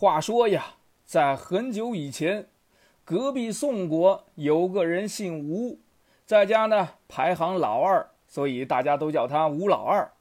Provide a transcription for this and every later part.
话说呀，在很久以前，隔壁宋国有个人姓吴，在家呢排行老二，所以大家都叫他吴老二。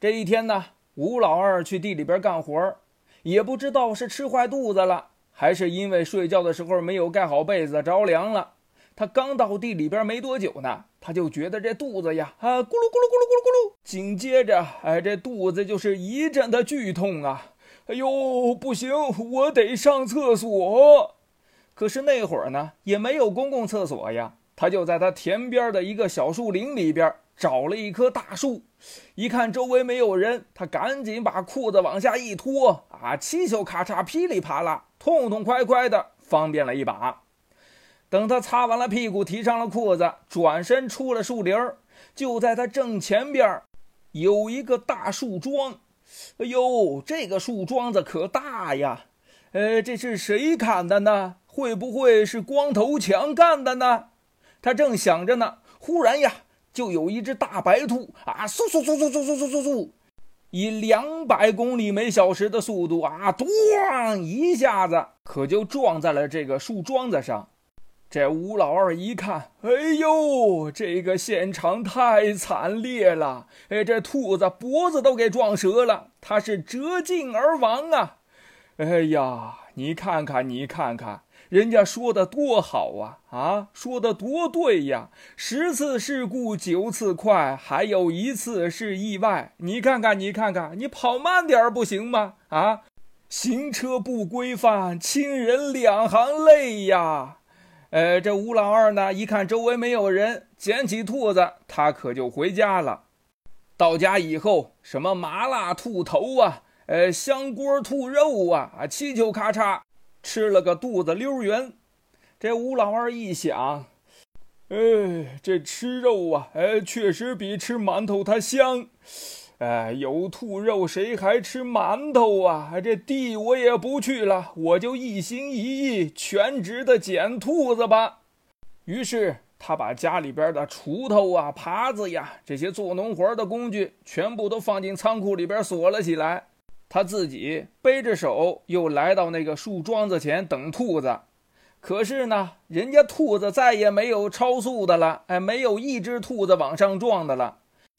这一天呢，吴老二去地里边干活，也不知道是吃坏肚子了，还是因为睡觉的时候没有盖好被子着凉了。他刚到地里边没多久呢，他就觉得这肚子呀，啊，咕噜咕噜咕噜咕噜咕噜，紧接着，哎，这肚子就是一阵的剧痛啊。哎呦，不行，我得上厕所。可是那会儿呢，也没有公共厕所呀。他就在他田边的一个小树林里边找了一棵大树，一看周围没有人，他赶紧把裤子往下一脱，啊，七咻咔嚓，噼里啪啦，痛痛快快的，方便了一把。等他擦完了屁股，提上了裤子，转身出了树林就在他正前边有一个大树桩。哎呦，这个树桩子可大呀！呃，这是谁砍的呢？会不会是光头强干的呢？他正想着呢，忽然呀，就有一只大白兔啊，嗖嗖嗖嗖嗖嗖嗖嗖嗖，以两百公里每小时的速度啊，咣一下子可就撞在了这个树桩子上。这吴老二一看，哎呦，这个现场太惨烈了！哎，这兔子脖子都给撞折了，他是折颈而亡啊！哎呀，你看看，你看看，人家说的多好啊！啊，说的多对呀！十次事故九次快，还有一次是意外。你看看，你看看，你跑慢点不行吗？啊，行车不规范，亲人两行泪呀！呃，这吴老二呢，一看周围没有人，捡起兔子，他可就回家了。到家以后，什么麻辣兔头啊，呃，香锅兔肉啊，啊，七九咔嚓，吃了个肚子溜圆。这吴老二一想，哎，这吃肉啊，哎，确实比吃馒头它香。哎，有兔肉，谁还吃馒头啊？这地我也不去了，我就一心一意全职的捡兔子吧。于是他把家里边的锄头啊、耙子呀这些做农活的工具全部都放进仓库里边锁了起来。他自己背着手又来到那个树桩子前等兔子。可是呢，人家兔子再也没有超速的了，哎，没有一只兔子往上撞的了。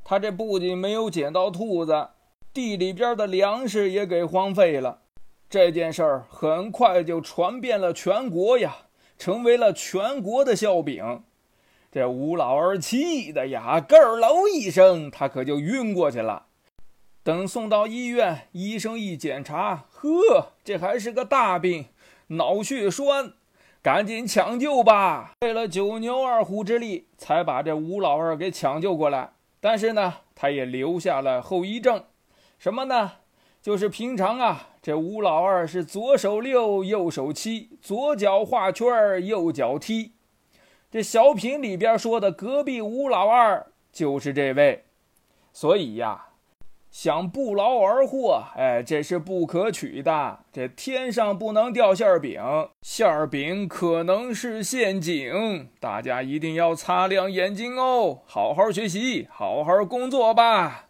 他这不仅没有捡到兔子，地里边的粮食也给荒废了。这件事儿很快就传遍了全国呀，成为了全国的笑柄。这吴老二气的呀，咯儿喽一声，他可就晕过去了。等送到医院，医生一检查，呵，这还是个大病，脑血栓，赶紧抢救吧！费了九牛二虎之力，才把这吴老二给抢救过来。但是呢，他也留下了后遗症，什么呢？就是平常啊，这吴老二是左手六，右手七，左脚画圈，右脚踢。这小品里边说的隔壁吴老二就是这位，所以呀。想不劳而获，哎，这是不可取的。这天上不能掉馅饼，馅饼可能是陷阱。大家一定要擦亮眼睛哦，好好学习，好好工作吧。